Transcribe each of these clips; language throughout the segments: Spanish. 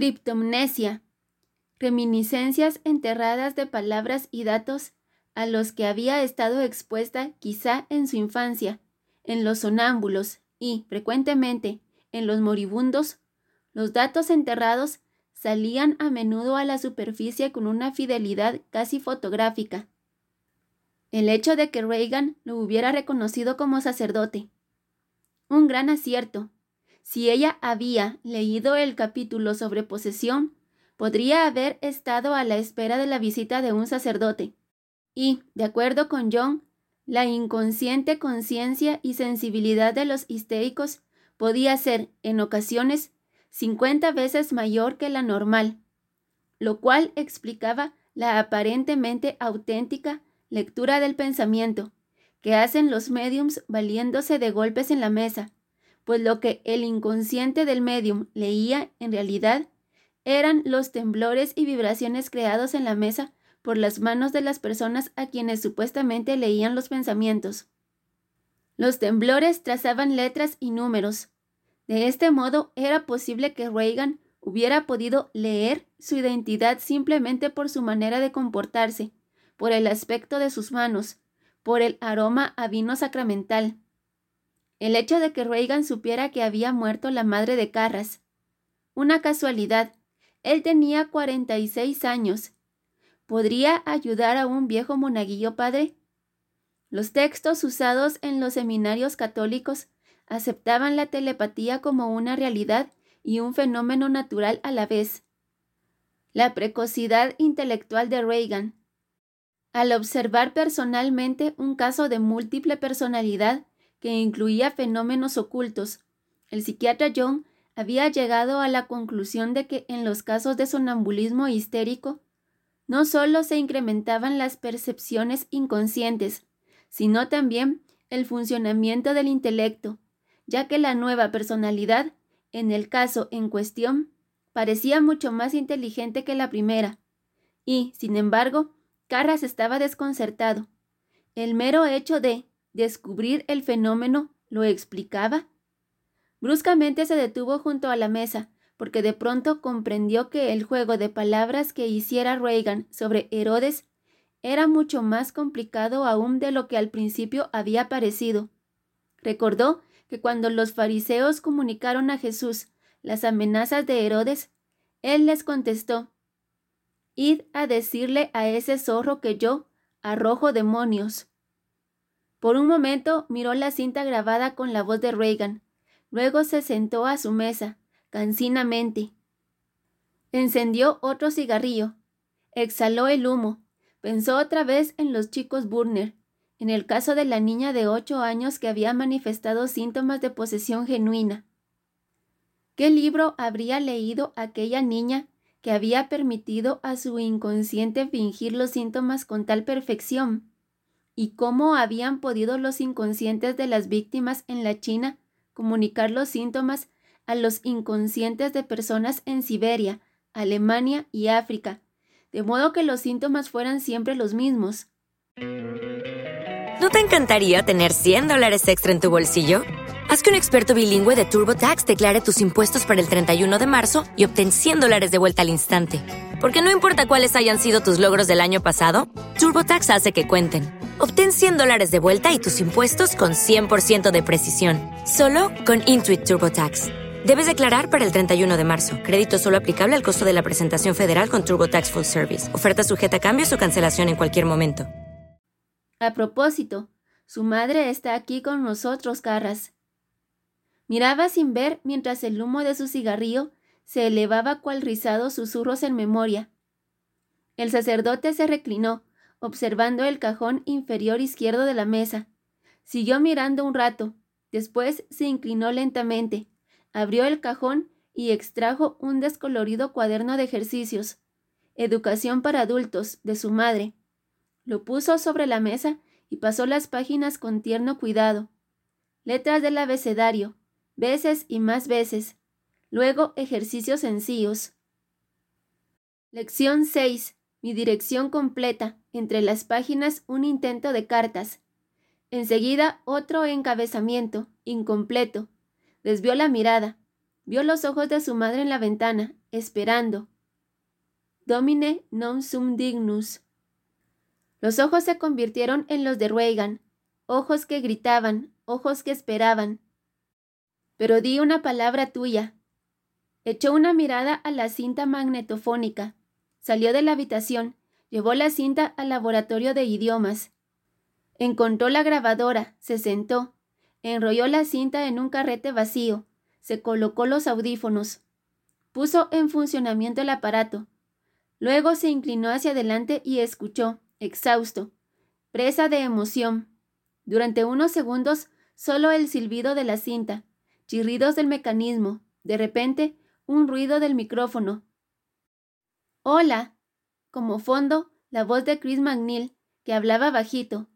Criptomnesia. Reminiscencias enterradas de palabras y datos a los que había estado expuesta quizá en su infancia, en los sonámbulos y, frecuentemente, en los moribundos, los datos enterrados salían a menudo a la superficie con una fidelidad casi fotográfica. El hecho de que Reagan lo hubiera reconocido como sacerdote. Un gran acierto, si ella había leído el capítulo sobre posesión, podría haber estado a la espera de la visita de un sacerdote. Y, de acuerdo con John, la inconsciente conciencia y sensibilidad de los histéricos podía ser, en ocasiones, cincuenta veces mayor que la normal, lo cual explicaba la aparentemente auténtica lectura del pensamiento que hacen los mediums valiéndose de golpes en la mesa, pues lo que el inconsciente del medium leía en realidad eran los temblores y vibraciones creados en la mesa por las manos de las personas a quienes supuestamente leían los pensamientos. Los temblores trazaban letras y números. De este modo era posible que Reagan hubiera podido leer su identidad simplemente por su manera de comportarse, por el aspecto de sus manos, por el aroma a vino sacramental. El hecho de que Reagan supiera que había muerto la madre de Carras. Una casualidad. Él tenía 46 años. ¿Podría ayudar a un viejo monaguillo padre? Los textos usados en los seminarios católicos aceptaban la telepatía como una realidad y un fenómeno natural a la vez. La precocidad intelectual de Reagan. Al observar personalmente un caso de múltiple personalidad, que incluía fenómenos ocultos. El psiquiatra John había llegado a la conclusión de que en los casos de sonambulismo histérico, no solo se incrementaban las percepciones inconscientes, sino también el funcionamiento del intelecto, ya que la nueva personalidad, en el caso en cuestión, parecía mucho más inteligente que la primera, y, sin embargo, Carras estaba desconcertado. El mero hecho de descubrir el fenómeno lo explicaba? Bruscamente se detuvo junto a la mesa, porque de pronto comprendió que el juego de palabras que hiciera Reagan sobre Herodes era mucho más complicado aún de lo que al principio había parecido. Recordó que cuando los fariseos comunicaron a Jesús las amenazas de Herodes, él les contestó Id a decirle a ese zorro que yo arrojo demonios. Por un momento miró la cinta grabada con la voz de Reagan. Luego se sentó a su mesa, cansinamente. Encendió otro cigarrillo. Exhaló el humo. Pensó otra vez en los chicos Burner, en el caso de la niña de ocho años que había manifestado síntomas de posesión genuina. ¿Qué libro habría leído aquella niña que había permitido a su inconsciente fingir los síntomas con tal perfección? Y cómo habían podido los inconscientes de las víctimas en la China comunicar los síntomas a los inconscientes de personas en Siberia, Alemania y África, de modo que los síntomas fueran siempre los mismos. ¿No te encantaría tener 100 dólares extra en tu bolsillo? Haz que un experto bilingüe de TurboTax declare tus impuestos para el 31 de marzo y obtén 100 dólares de vuelta al instante. Porque no importa cuáles hayan sido tus logros del año pasado, TurboTax hace que cuenten Obtén 100 dólares de vuelta y tus impuestos con 100% de precisión, solo con Intuit TurboTax. Debes declarar para el 31 de marzo. Crédito solo aplicable al costo de la presentación federal con TurboTax Full Service. Oferta sujeta a cambios o cancelación en cualquier momento. A propósito, su madre está aquí con nosotros, Carras. Miraba sin ver mientras el humo de su cigarrillo se elevaba cual rizados susurros en memoria. El sacerdote se reclinó, observando el cajón inferior izquierdo de la mesa. Siguió mirando un rato, después se inclinó lentamente, abrió el cajón y extrajo un descolorido cuaderno de ejercicios. Educación para adultos, de su madre. Lo puso sobre la mesa y pasó las páginas con tierno cuidado. Letras del abecedario, veces y más veces. Luego ejercicios sencillos. Lección 6. Mi dirección completa. Entre las páginas un intento de cartas. Enseguida otro encabezamiento, incompleto. Desvió la mirada. Vio los ojos de su madre en la ventana, esperando. Domine non sum dignus. Los ojos se convirtieron en los de Reagan, ojos que gritaban, ojos que esperaban. Pero di una palabra tuya. Echó una mirada a la cinta magnetofónica. Salió de la habitación, llevó la cinta al laboratorio de idiomas. Encontró la grabadora, se sentó, enrolló la cinta en un carrete vacío, se colocó los audífonos, puso en funcionamiento el aparato. Luego se inclinó hacia adelante y escuchó, exhausto, presa de emoción. Durante unos segundos solo el silbido de la cinta, chirridos del mecanismo, de repente un ruido del micrófono. Hola. Como fondo, la voz de Chris McNeil, que hablaba bajito.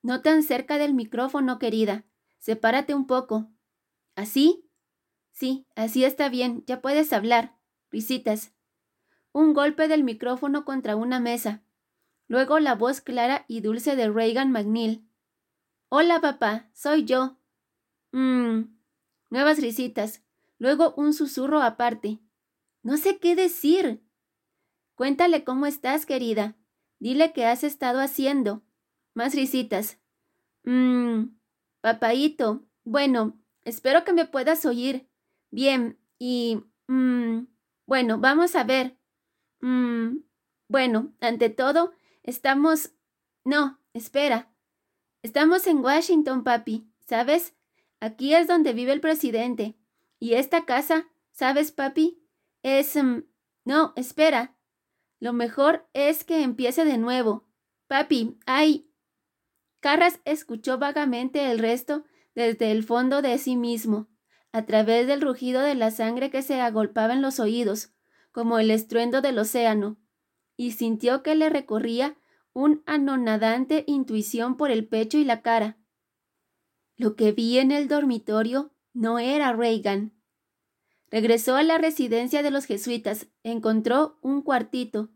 No tan cerca del micrófono, querida. Sepárate un poco. ¿Así? Sí, así está bien, ya puedes hablar. Risitas. Un golpe del micrófono contra una mesa. Luego la voz clara y dulce de Reagan McNeil. Hola, papá, soy yo. Mmm. Nuevas risitas. Luego un susurro aparte. No sé qué decir. Cuéntale cómo estás, querida. Dile qué has estado haciendo. Más risitas. Mmm. Papaíto. Bueno, espero que me puedas oír. Bien, y... Mmm. Bueno, vamos a ver. Mmm. Bueno, ante todo, estamos... No, espera. Estamos en Washington, papi, ¿sabes? Aquí es donde vive el presidente. Y esta casa, ¿sabes, papi? Es... Mm, no, espera. Lo mejor es que empiece de nuevo. Papi, ay. Carras escuchó vagamente el resto desde el fondo de sí mismo, a través del rugido de la sangre que se agolpaba en los oídos, como el estruendo del océano, y sintió que le recorría un anonadante intuición por el pecho y la cara. Lo que vi en el dormitorio no era Reagan. Regresó a la residencia de los jesuitas, encontró un cuartito.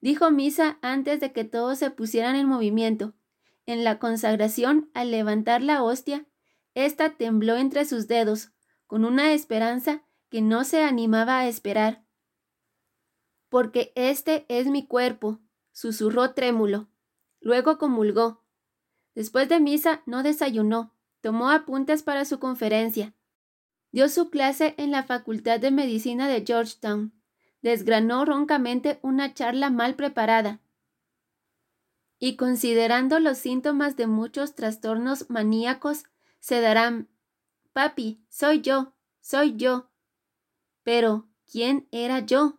Dijo misa antes de que todos se pusieran en movimiento. En la consagración, al levantar la hostia, ésta tembló entre sus dedos, con una esperanza que no se animaba a esperar. Porque este es mi cuerpo, susurró trémulo. Luego comulgó. Después de misa no desayunó, tomó apuntes para su conferencia. Dio su clase en la Facultad de Medicina de Georgetown. Desgranó roncamente una charla mal preparada. Y considerando los síntomas de muchos trastornos maníacos, se darán Papi, soy yo, soy yo. Pero, ¿quién era yo?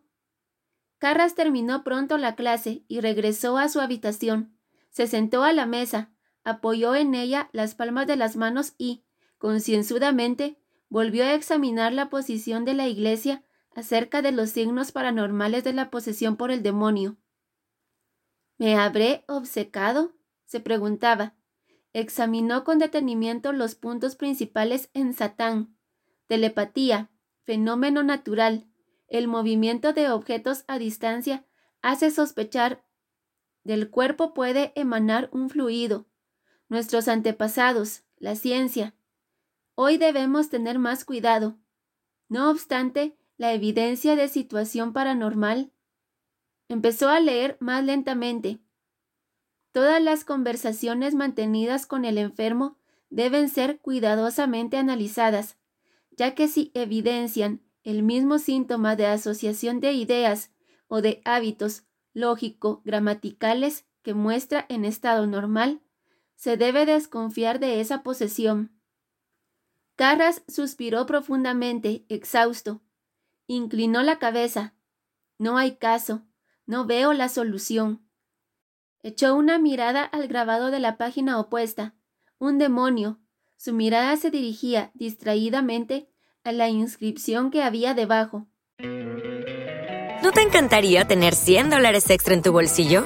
Carras terminó pronto la clase y regresó a su habitación. Se sentó a la mesa, apoyó en ella las palmas de las manos y, concienzudamente, volvió a examinar la posición de la iglesia acerca de los signos paranormales de la posesión por el demonio. ¿Me habré obcecado? se preguntaba. Examinó con detenimiento los puntos principales en Satán, telepatía, fenómeno natural, el movimiento de objetos a distancia hace sospechar del cuerpo puede emanar un fluido, nuestros antepasados, la ciencia. Hoy debemos tener más cuidado. No obstante, la evidencia de situación paranormal empezó a leer más lentamente. Todas las conversaciones mantenidas con el enfermo deben ser cuidadosamente analizadas. ya que si evidencian el mismo síntoma de asociación de ideas o de hábitos lógico-gramaticales que muestra en estado normal, se debe desconfiar de esa posesión. Carras suspiró profundamente, exhausto. Inclinó la cabeza. No hay caso. No veo la solución. Echó una mirada al grabado de la página opuesta. Un demonio. Su mirada se dirigía distraídamente a la inscripción que había debajo. ¿No te encantaría tener 100 dólares extra en tu bolsillo?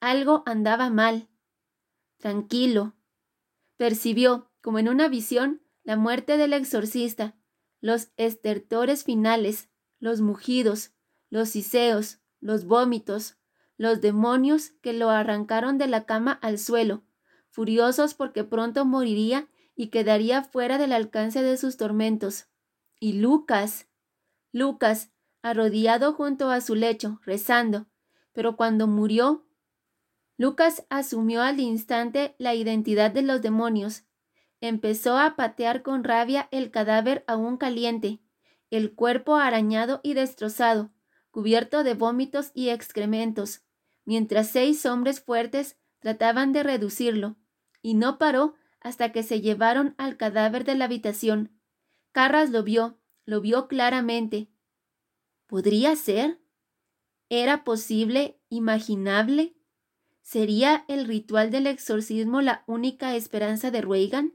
Algo andaba mal. Tranquilo. Percibió, como en una visión, la muerte del exorcista, los estertores finales, los mugidos, los siseos, los vómitos, los demonios que lo arrancaron de la cama al suelo, furiosos porque pronto moriría y quedaría fuera del alcance de sus tormentos. Y Lucas. Lucas, arrodillado junto a su lecho, rezando, pero cuando murió Lucas asumió al instante la identidad de los demonios. Empezó a patear con rabia el cadáver aún caliente, el cuerpo arañado y destrozado, cubierto de vómitos y excrementos, mientras seis hombres fuertes trataban de reducirlo, y no paró hasta que se llevaron al cadáver de la habitación. Carras lo vio, lo vio claramente. ¿Podría ser? ¿Era posible, imaginable? ¿Sería el ritual del exorcismo la única esperanza de Reagan?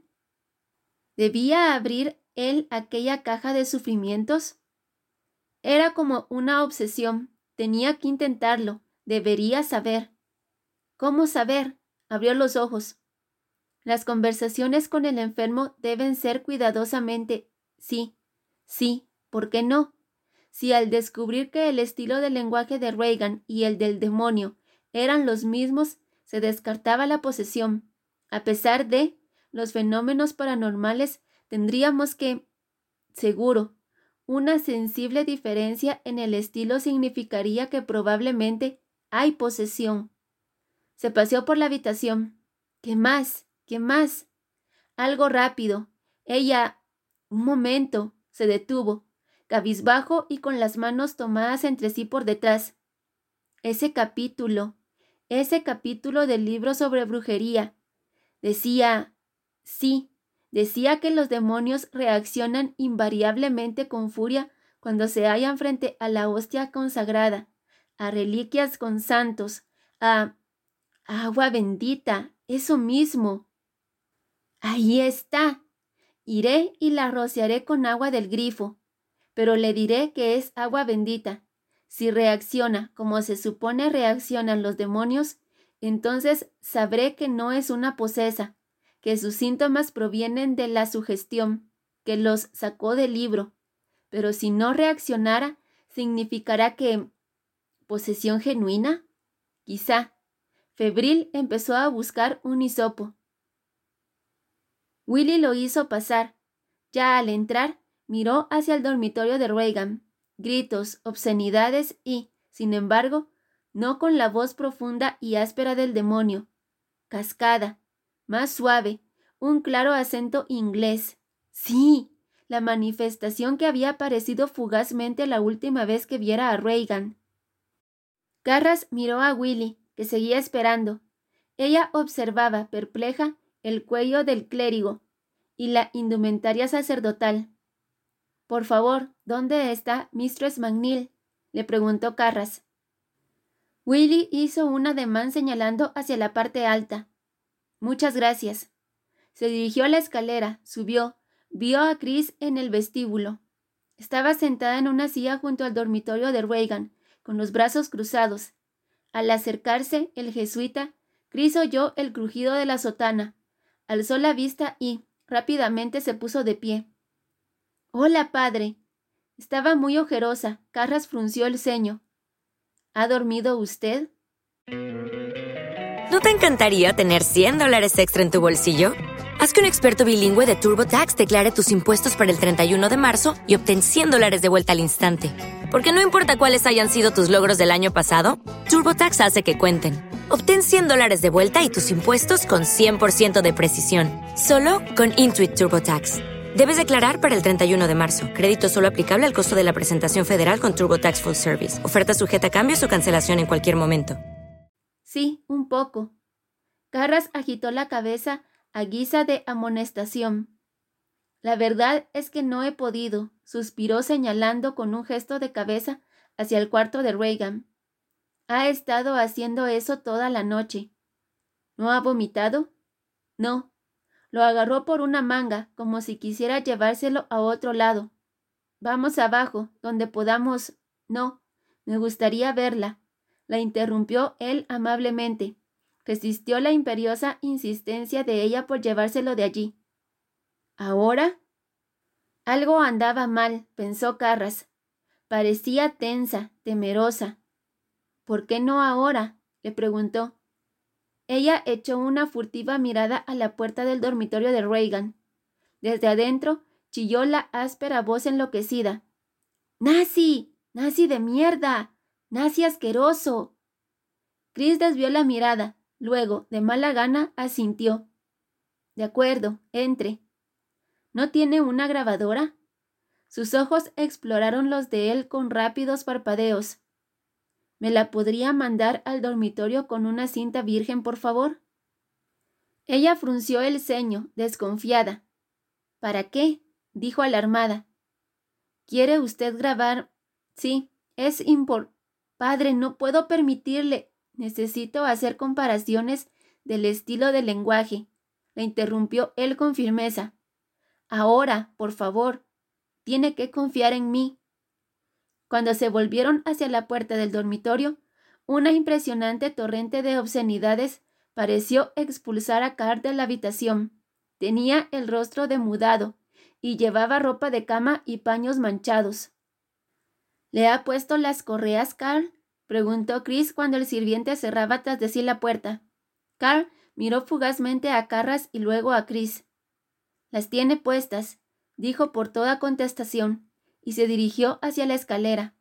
¿Debía abrir él aquella caja de sufrimientos? Era como una obsesión. Tenía que intentarlo. Debería saber. ¿Cómo saber? Abrió los ojos. Las conversaciones con el enfermo deben ser cuidadosamente. Sí, sí, ¿por qué no? Si al descubrir que el estilo de lenguaje de Reagan y el del demonio eran los mismos, se descartaba la posesión. A pesar de los fenómenos paranormales, tendríamos que, seguro, una sensible diferencia en el estilo significaría que probablemente hay posesión. Se paseó por la habitación. ¿Qué más? ¿Qué más? Algo rápido. Ella. Un momento. se detuvo, cabizbajo y con las manos tomadas entre sí por detrás. Ese capítulo ese capítulo del libro sobre brujería. Decía, sí, decía que los demonios reaccionan invariablemente con furia cuando se hallan frente a la hostia consagrada, a reliquias con santos, a agua bendita, eso mismo. Ahí está. Iré y la rociaré con agua del grifo, pero le diré que es agua bendita, si reacciona como se supone reaccionan los demonios, entonces sabré que no es una posesa, que sus síntomas provienen de la sugestión, que los sacó del libro. Pero si no reaccionara, significará que... ¿Posesión genuina? Quizá. Febril empezó a buscar un hisopo. Willy lo hizo pasar. Ya al entrar, miró hacia el dormitorio de Reagan gritos, obscenidades y, sin embargo, no con la voz profunda y áspera del demonio. Cascada, más suave, un claro acento inglés. Sí, la manifestación que había aparecido fugazmente la última vez que viera a Reagan. Carras miró a Willy, que seguía esperando. Ella observaba, perpleja, el cuello del clérigo y la indumentaria sacerdotal. Por favor, ¿dónde está Mistress McNeil? le preguntó Carras. Willy hizo un ademán señalando hacia la parte alta. Muchas gracias. Se dirigió a la escalera, subió, vio a Chris en el vestíbulo. Estaba sentada en una silla junto al dormitorio de Reagan, con los brazos cruzados. Al acercarse el jesuita, Chris oyó el crujido de la sotana, alzó la vista y rápidamente se puso de pie. Hola, padre. Estaba muy ojerosa. Carras frunció el ceño. ¿Ha dormido usted? ¿No te encantaría tener 100 dólares extra en tu bolsillo? Haz que un experto bilingüe de TurboTax declare tus impuestos para el 31 de marzo y obtén 100 dólares de vuelta al instante. Porque no importa cuáles hayan sido tus logros del año pasado, TurboTax hace que cuenten. Obtén 100 dólares de vuelta y tus impuestos con 100% de precisión, solo con Intuit TurboTax. Debes declarar para el 31 de marzo. Crédito solo aplicable al costo de la presentación federal con TurboTax Full Service. Oferta sujeta a cambios o cancelación en cualquier momento. Sí, un poco. Carras agitó la cabeza a guisa de amonestación. La verdad es que no he podido, suspiró señalando con un gesto de cabeza hacia el cuarto de Reagan. Ha estado haciendo eso toda la noche. ¿No ha vomitado? No. Lo agarró por una manga, como si quisiera llevárselo a otro lado. Vamos abajo, donde podamos. No. Me gustaría verla. La interrumpió él amablemente. Resistió la imperiosa insistencia de ella por llevárselo de allí. ¿Ahora? Algo andaba mal, pensó Carras. Parecía tensa, temerosa. ¿Por qué no ahora? le preguntó. Ella echó una furtiva mirada a la puerta del dormitorio de Reagan. Desde adentro chilló la áspera voz enloquecida. ¡Nazi! ¡Nazi de mierda! ¡Nazi asqueroso! Chris desvió la mirada, luego, de mala gana, asintió. De acuerdo, entre. ¿No tiene una grabadora? Sus ojos exploraron los de él con rápidos parpadeos. ¿Me la podría mandar al dormitorio con una cinta virgen, por favor? Ella frunció el ceño, desconfiada. ¿Para qué? dijo alarmada. ¿Quiere usted grabar? Sí, es impor. Padre, no puedo permitirle. Necesito hacer comparaciones del estilo del lenguaje. La interrumpió él con firmeza. Ahora, por favor, tiene que confiar en mí. Cuando se volvieron hacia la puerta del dormitorio, una impresionante torrente de obscenidades pareció expulsar a Carl de la habitación. Tenía el rostro demudado y llevaba ropa de cama y paños manchados. ¿Le ha puesto las correas, Carl? preguntó Chris cuando el sirviente cerraba tras de sí la puerta. Carl miró fugazmente a Carras y luego a Chris. Las tiene puestas, dijo por toda contestación y se dirigió hacia la escalera.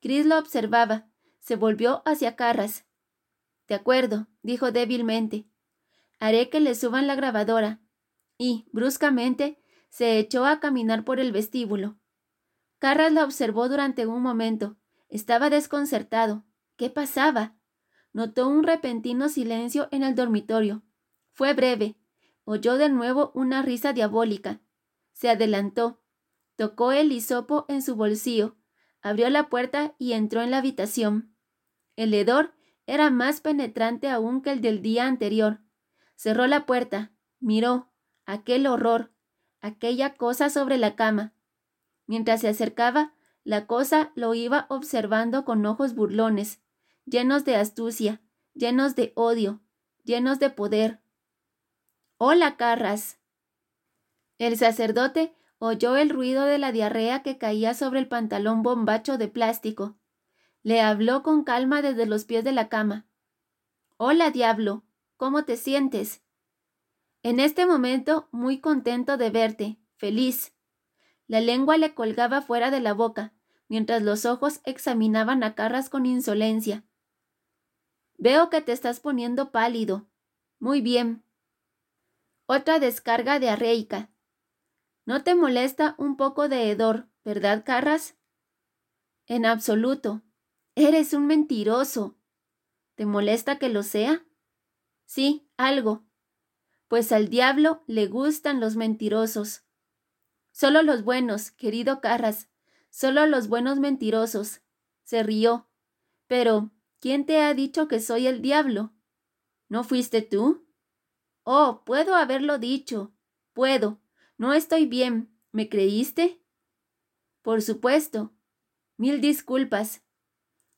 Chris lo observaba, se volvió hacia Carras. De acuerdo, dijo débilmente. Haré que le suban la grabadora. Y, bruscamente, se echó a caminar por el vestíbulo. Carras la observó durante un momento. Estaba desconcertado. ¿Qué pasaba? Notó un repentino silencio en el dormitorio. Fue breve. Oyó de nuevo una risa diabólica. Se adelantó, Tocó el hisopo en su bolsillo, abrió la puerta y entró en la habitación. El hedor era más penetrante aún que el del día anterior. Cerró la puerta, miró, aquel horror, aquella cosa sobre la cama. Mientras se acercaba, la cosa lo iba observando con ojos burlones, llenos de astucia, llenos de odio, llenos de poder. Hola, Carras. El sacerdote oyó el ruido de la diarrea que caía sobre el pantalón bombacho de plástico. Le habló con calma desde los pies de la cama. Hola, diablo. ¿Cómo te sientes? En este momento muy contento de verte, feliz. La lengua le colgaba fuera de la boca, mientras los ojos examinaban a Carras con insolencia. Veo que te estás poniendo pálido. Muy bien. Otra descarga diarreica. ¿No te molesta un poco de hedor, verdad, Carras? En absoluto. Eres un mentiroso. ¿Te molesta que lo sea? Sí, algo. Pues al diablo le gustan los mentirosos. Solo los buenos, querido Carras, solo los buenos mentirosos. Se rió. Pero, ¿quién te ha dicho que soy el diablo? ¿No fuiste tú? Oh, puedo haberlo dicho. Puedo. No estoy bien. ¿Me creíste? Por supuesto. Mil disculpas.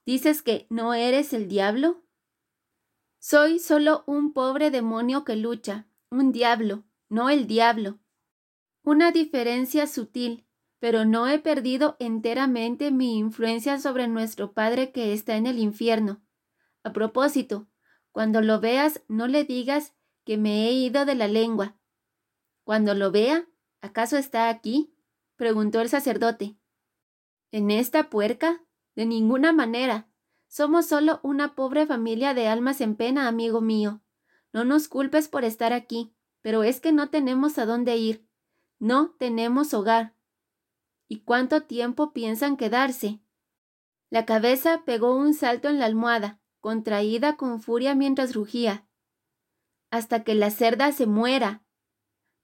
¿Dices que no eres el diablo? Soy solo un pobre demonio que lucha, un diablo, no el diablo. Una diferencia sutil, pero no he perdido enteramente mi influencia sobre nuestro Padre que está en el infierno. A propósito, cuando lo veas, no le digas que me he ido de la lengua. Cuando lo vea, ¿acaso está aquí? preguntó el sacerdote. ¿En esta puerca? De ninguna manera. Somos solo una pobre familia de almas en pena, amigo mío. No nos culpes por estar aquí, pero es que no tenemos a dónde ir. No tenemos hogar. ¿Y cuánto tiempo piensan quedarse? La cabeza pegó un salto en la almohada, contraída con furia mientras rugía. Hasta que la cerda se muera.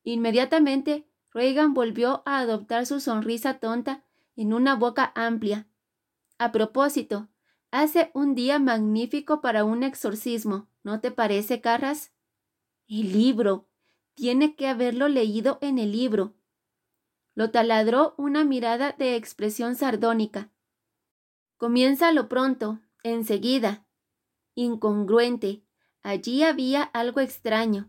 Inmediatamente, Reagan volvió a adoptar su sonrisa tonta en una boca amplia. A propósito, Hace un día magnífico para un exorcismo, ¿no te parece, Carras? El libro. Tiene que haberlo leído en el libro. Lo taladró una mirada de expresión sardónica. Comiénzalo pronto, enseguida. Incongruente. Allí había algo extraño.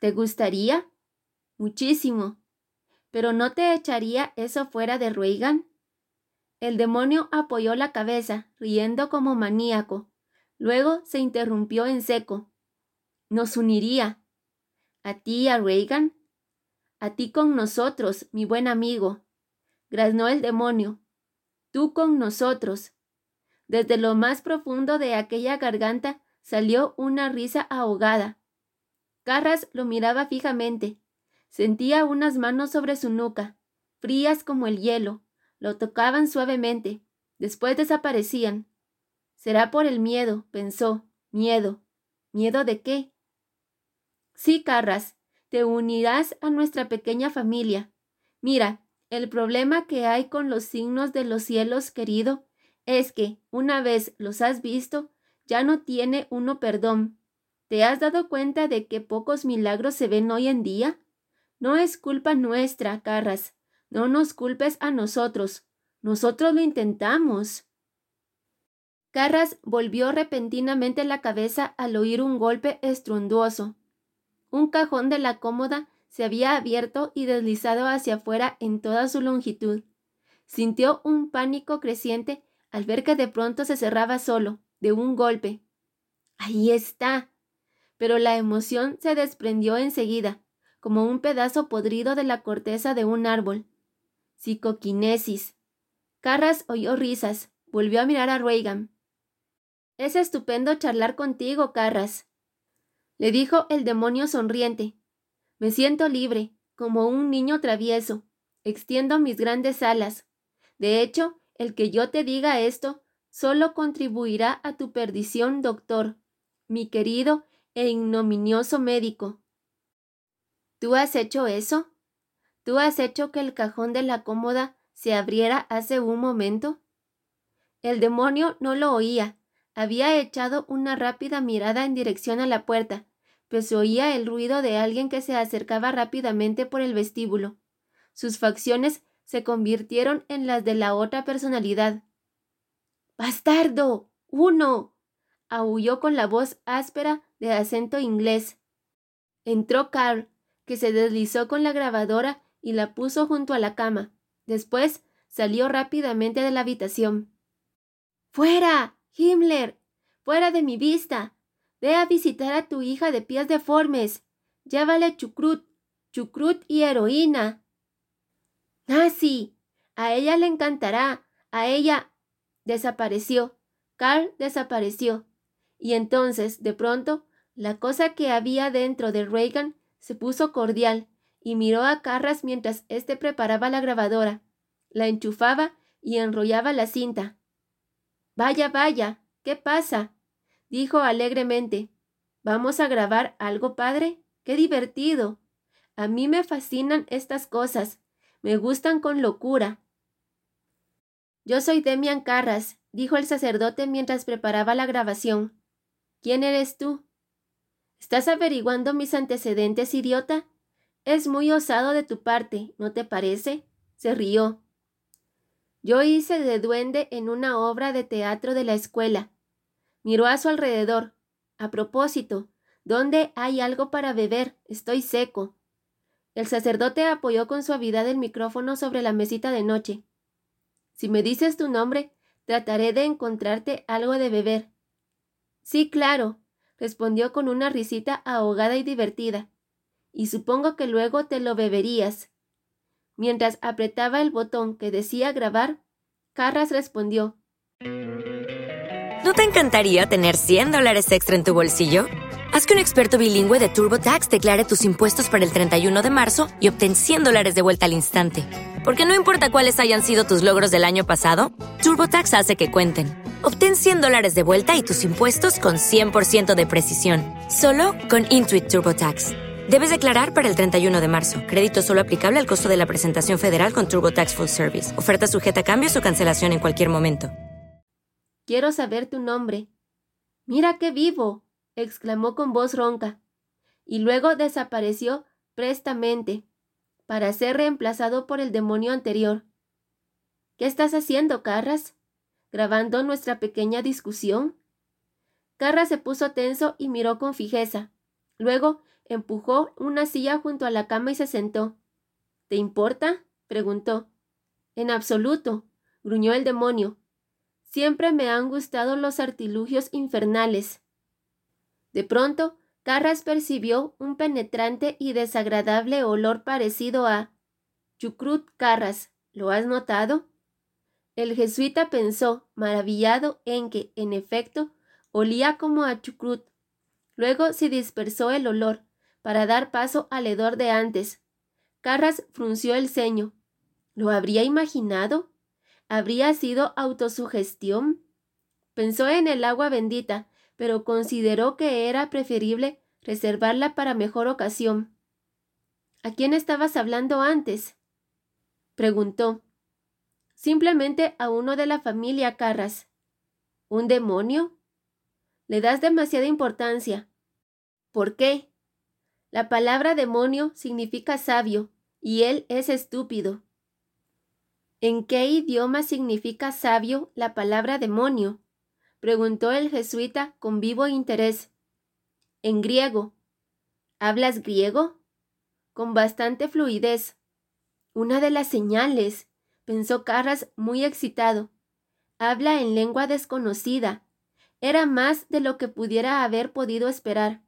¿Te gustaría? Muchísimo. ¿Pero no te echaría eso fuera de Reagan? El demonio apoyó la cabeza, riendo como maníaco. Luego se interrumpió en seco. Nos uniría. ¿A ti a Reagan? A ti con nosotros, mi buen amigo. Graznó el demonio. Tú con nosotros. Desde lo más profundo de aquella garganta salió una risa ahogada. Carras lo miraba fijamente. Sentía unas manos sobre su nuca, frías como el hielo, lo tocaban suavemente, después desaparecían. Será por el miedo, pensó. Miedo. ¿Miedo de qué? Sí, Carras, te unirás a nuestra pequeña familia. Mira, el problema que hay con los signos de los cielos, querido, es que, una vez los has visto, ya no tiene uno perdón. ¿Te has dado cuenta de que pocos milagros se ven hoy en día? No es culpa nuestra, Carras. No nos culpes a nosotros. Nosotros lo intentamos. Carras volvió repentinamente la cabeza al oír un golpe estruendoso. Un cajón de la cómoda se había abierto y deslizado hacia afuera en toda su longitud. Sintió un pánico creciente al ver que de pronto se cerraba solo, de un golpe. Ahí está. Pero la emoción se desprendió enseguida como un pedazo podrido de la corteza de un árbol. Psicoquinesis. Carras oyó risas. Volvió a mirar a Reagan. Es estupendo charlar contigo, Carras, le dijo el demonio sonriente. Me siento libre, como un niño travieso. Extiendo mis grandes alas. De hecho, el que yo te diga esto solo contribuirá a tu perdición, doctor, mi querido e ignominioso médico. ¿Tú has hecho eso? ¿Tú has hecho que el cajón de la cómoda se abriera hace un momento? El demonio no lo oía. Había echado una rápida mirada en dirección a la puerta, pues se oía el ruido de alguien que se acercaba rápidamente por el vestíbulo. Sus facciones se convirtieron en las de la otra personalidad. ¡Bastardo! ¡Uno! aulló con la voz áspera de acento inglés. Entró Carl, que se deslizó con la grabadora y la puso junto a la cama. Después salió rápidamente de la habitación. ¡Fuera! Himmler. fuera de mi vista. Ve a visitar a tu hija de pies deformes. Llévale chucrut, chucrut y heroína. Sí. A ella le encantará. A ella. Desapareció. Carl desapareció. Y entonces, de pronto, la cosa que había dentro de Reagan se puso cordial y miró a Carras mientras éste preparaba la grabadora, la enchufaba y enrollaba la cinta. Vaya, vaya, ¿qué pasa? dijo alegremente. ¿Vamos a grabar algo, padre? ¡Qué divertido! A mí me fascinan estas cosas. Me gustan con locura. Yo soy Demian Carras, dijo el sacerdote mientras preparaba la grabación. ¿Quién eres tú? ¿Estás averiguando mis antecedentes, idiota? Es muy osado de tu parte, ¿no te parece? Se rió. Yo hice de duende en una obra de teatro de la escuela. Miró a su alrededor. A propósito, ¿dónde hay algo para beber? Estoy seco. El sacerdote apoyó con suavidad el micrófono sobre la mesita de noche. Si me dices tu nombre, trataré de encontrarte algo de beber. Sí, claro, respondió con una risita ahogada y divertida. Y supongo que luego te lo beberías. Mientras apretaba el botón que decía grabar, Carras respondió. ¿No te encantaría tener 100 dólares extra en tu bolsillo? Haz que un experto bilingüe de TurboTax declare tus impuestos para el 31 de marzo y obtén 100 dólares de vuelta al instante. Porque no importa cuáles hayan sido tus logros del año pasado, TurboTax hace que cuenten. Obtén 100 dólares de vuelta y tus impuestos con 100% de precisión, solo con Intuit TurboTax. Debes declarar para el 31 de marzo. Crédito solo aplicable al costo de la presentación federal con TurboTax Full Service. Oferta sujeta a cambios o cancelación en cualquier momento. Quiero saber tu nombre. Mira qué vivo, exclamó con voz ronca, y luego desapareció prestamente, para ser reemplazado por el demonio anterior. ¿Qué estás haciendo, Carras? ¿Grabando nuestra pequeña discusión? Carras se puso tenso y miró con fijeza. Luego empujó una silla junto a la cama y se sentó. ¿Te importa? preguntó. En absoluto, gruñó el demonio. Siempre me han gustado los artilugios infernales. De pronto, Carras percibió un penetrante y desagradable olor parecido a Chucrut Carras. ¿Lo has notado? El jesuita pensó, maravillado, en que, en efecto, olía como a chucrut. Luego se dispersó el olor, para dar paso al hedor de antes. Carras frunció el ceño. ¿Lo habría imaginado? ¿Habría sido autosugestión? Pensó en el agua bendita, pero consideró que era preferible reservarla para mejor ocasión. ¿A quién estabas hablando antes? preguntó. Simplemente a uno de la familia Carras. ¿Un demonio? Le das demasiada importancia. ¿Por qué? La palabra demonio significa sabio, y él es estúpido. ¿En qué idioma significa sabio la palabra demonio? preguntó el jesuita con vivo interés. En griego. ¿Hablas griego? Con bastante fluidez. Una de las señales, pensó Carras muy excitado. Habla en lengua desconocida. Era más de lo que pudiera haber podido esperar.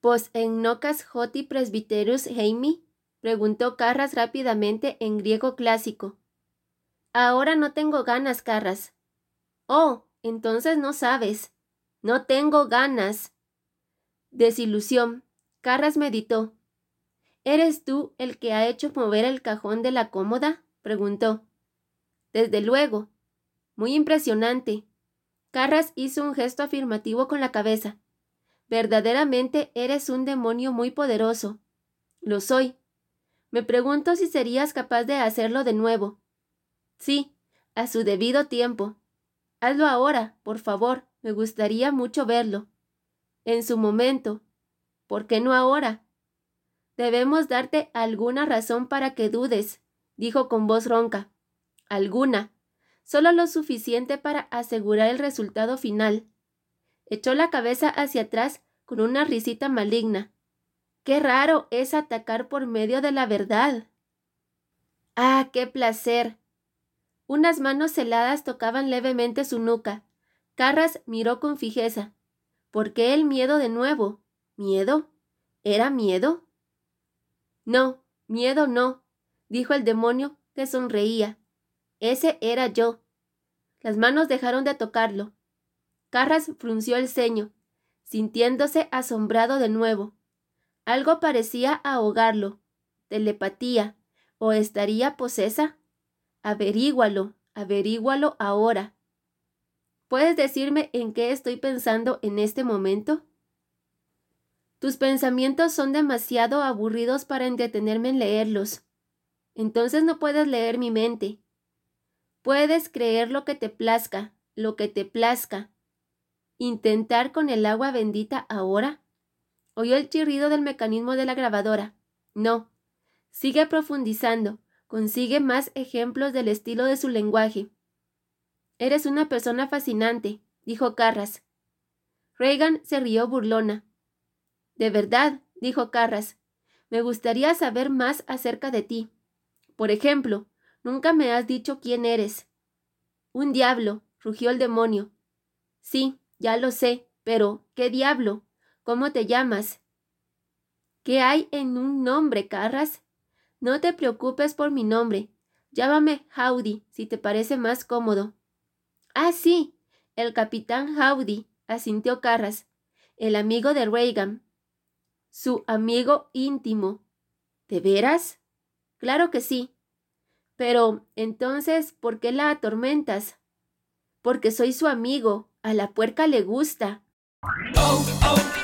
¿Pos en nocas hoti presbiterus heimi? preguntó Carras rápidamente en griego clásico. Ahora no tengo ganas, Carras. Oh, entonces no sabes. No tengo ganas. Desilusión. Carras meditó. ¿Eres tú el que ha hecho mover el cajón de la cómoda? Preguntó. Desde luego. Muy impresionante. Carras hizo un gesto afirmativo con la cabeza. Verdaderamente eres un demonio muy poderoso. Lo soy. Me pregunto si serías capaz de hacerlo de nuevo. Sí, a su debido tiempo. Hazlo ahora, por favor. Me gustaría mucho verlo. En su momento. ¿Por qué no ahora? Debemos darte alguna razón para que dudes, dijo con voz ronca. Alguna. Solo lo suficiente para asegurar el resultado final. Echó la cabeza hacia atrás con una risita maligna. Qué raro es atacar por medio de la verdad. Ah, qué placer. Unas manos heladas tocaban levemente su nuca. Carras miró con fijeza. ¿Por qué el miedo de nuevo? ¿Miedo? ¿Era miedo? No, miedo no, dijo el demonio que sonreía. Ese era yo. Las manos dejaron de tocarlo. Carras frunció el ceño, sintiéndose asombrado de nuevo. Algo parecía ahogarlo. Telepatía. ¿O estaría posesa? Averígualo, averígualo ahora. ¿Puedes decirme en qué estoy pensando en este momento? Tus pensamientos son demasiado aburridos para entretenerme en leerlos. Entonces no puedes leer mi mente. Puedes creer lo que te plazca, lo que te plazca. ¿Intentar con el agua bendita ahora? Oyó el chirrido del mecanismo de la grabadora. No. Sigue profundizando. Consigue más ejemplos del estilo de su lenguaje. Eres una persona fascinante, dijo Carras. Reagan se rió burlona. De verdad, dijo Carras, me gustaría saber más acerca de ti. Por ejemplo, nunca me has dicho quién eres. Un diablo, rugió el demonio. Sí, ya lo sé, pero ¿qué diablo? ¿Cómo te llamas? ¿Qué hay en un nombre, Carras? No te preocupes por mi nombre. Llámame Howdy, si te parece más cómodo. Ah, sí, el capitán Howdy, asintió Carras, el amigo de Reagan. Su amigo íntimo. ¿De veras? Claro que sí. Pero, entonces, ¿por qué la atormentas? Porque soy su amigo. A la puerca le gusta. Oh, oh,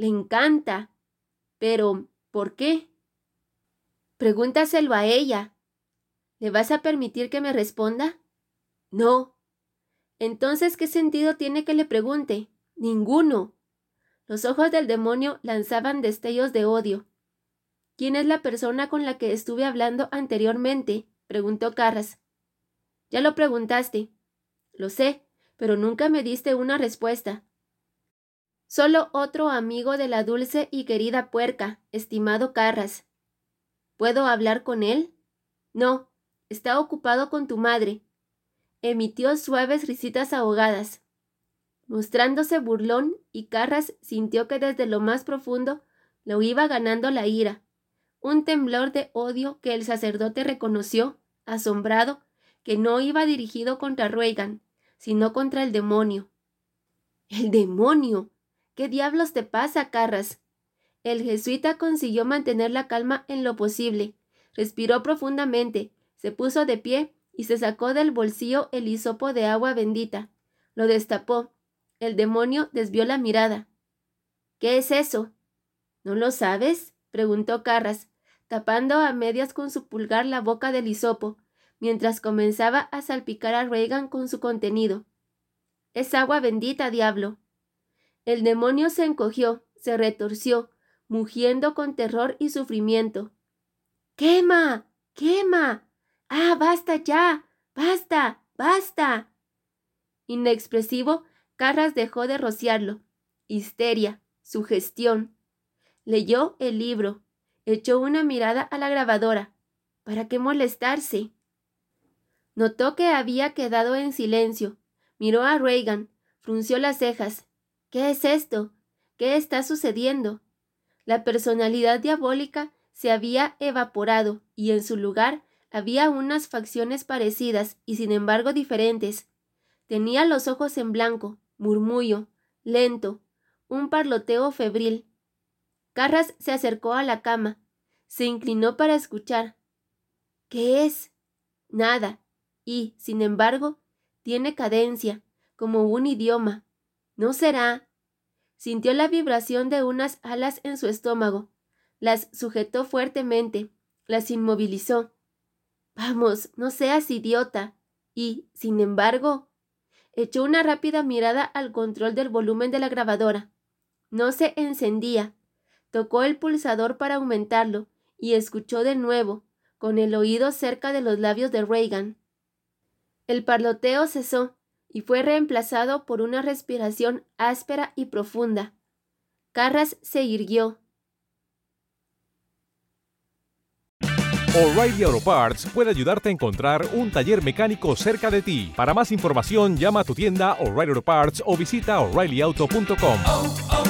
Le encanta. Pero, ¿por qué? Pregúntaselo a ella. ¿Le vas a permitir que me responda? No. Entonces, ¿qué sentido tiene que le pregunte? Ninguno. Los ojos del demonio lanzaban destellos de odio. ¿Quién es la persona con la que estuve hablando anteriormente? preguntó Carras. Ya lo preguntaste. Lo sé, pero nunca me diste una respuesta. Solo otro amigo de la dulce y querida puerca, estimado Carras. ¿Puedo hablar con él? No, está ocupado con tu madre. Emitió suaves risitas ahogadas. Mostrándose burlón, y Carras sintió que desde lo más profundo lo iba ganando la ira, un temblor de odio que el sacerdote reconoció, asombrado, que no iba dirigido contra Reagan, sino contra el demonio. ¡El demonio! ¿Qué diablos te pasa, Carras? El jesuita consiguió mantener la calma en lo posible. Respiró profundamente, se puso de pie y se sacó del bolsillo el hisopo de agua bendita. Lo destapó. El demonio desvió la mirada. ¿Qué es eso? ¿No lo sabes? preguntó Carras, tapando a medias con su pulgar la boca del hisopo, mientras comenzaba a salpicar a Reagan con su contenido. Es agua bendita, diablo. El demonio se encogió, se retorció, mugiendo con terror y sufrimiento. ¡Quema! ¡Quema! ¡Ah, basta ya! ¡Basta! ¡Basta! Inexpresivo, Carras dejó de rociarlo. Histeria, sugestión. Leyó el libro, echó una mirada a la grabadora. ¿Para qué molestarse? Notó que había quedado en silencio. Miró a Reagan, frunció las cejas ¿Qué es esto? ¿Qué está sucediendo? La personalidad diabólica se había evaporado y en su lugar había unas facciones parecidas y sin embargo diferentes. Tenía los ojos en blanco, murmullo, lento, un parloteo febril. Carras se acercó a la cama, se inclinó para escuchar. ¿Qué es? Nada. Y, sin embargo, tiene cadencia, como un idioma, ¿No será? Sintió la vibración de unas alas en su estómago. Las sujetó fuertemente, las inmovilizó. Vamos, no seas idiota. Y, sin embargo, echó una rápida mirada al control del volumen de la grabadora. No se encendía. Tocó el pulsador para aumentarlo y escuchó de nuevo, con el oído cerca de los labios de Reagan. El parloteo cesó y fue reemplazado por una respiración áspera y profunda. Carras se irguió. O'Reilly Auto Parts puede ayudarte a encontrar un taller mecánico cerca de ti. Para más información, llama a tu tienda O'Reilly Auto Parts o visita oreillyauto.com.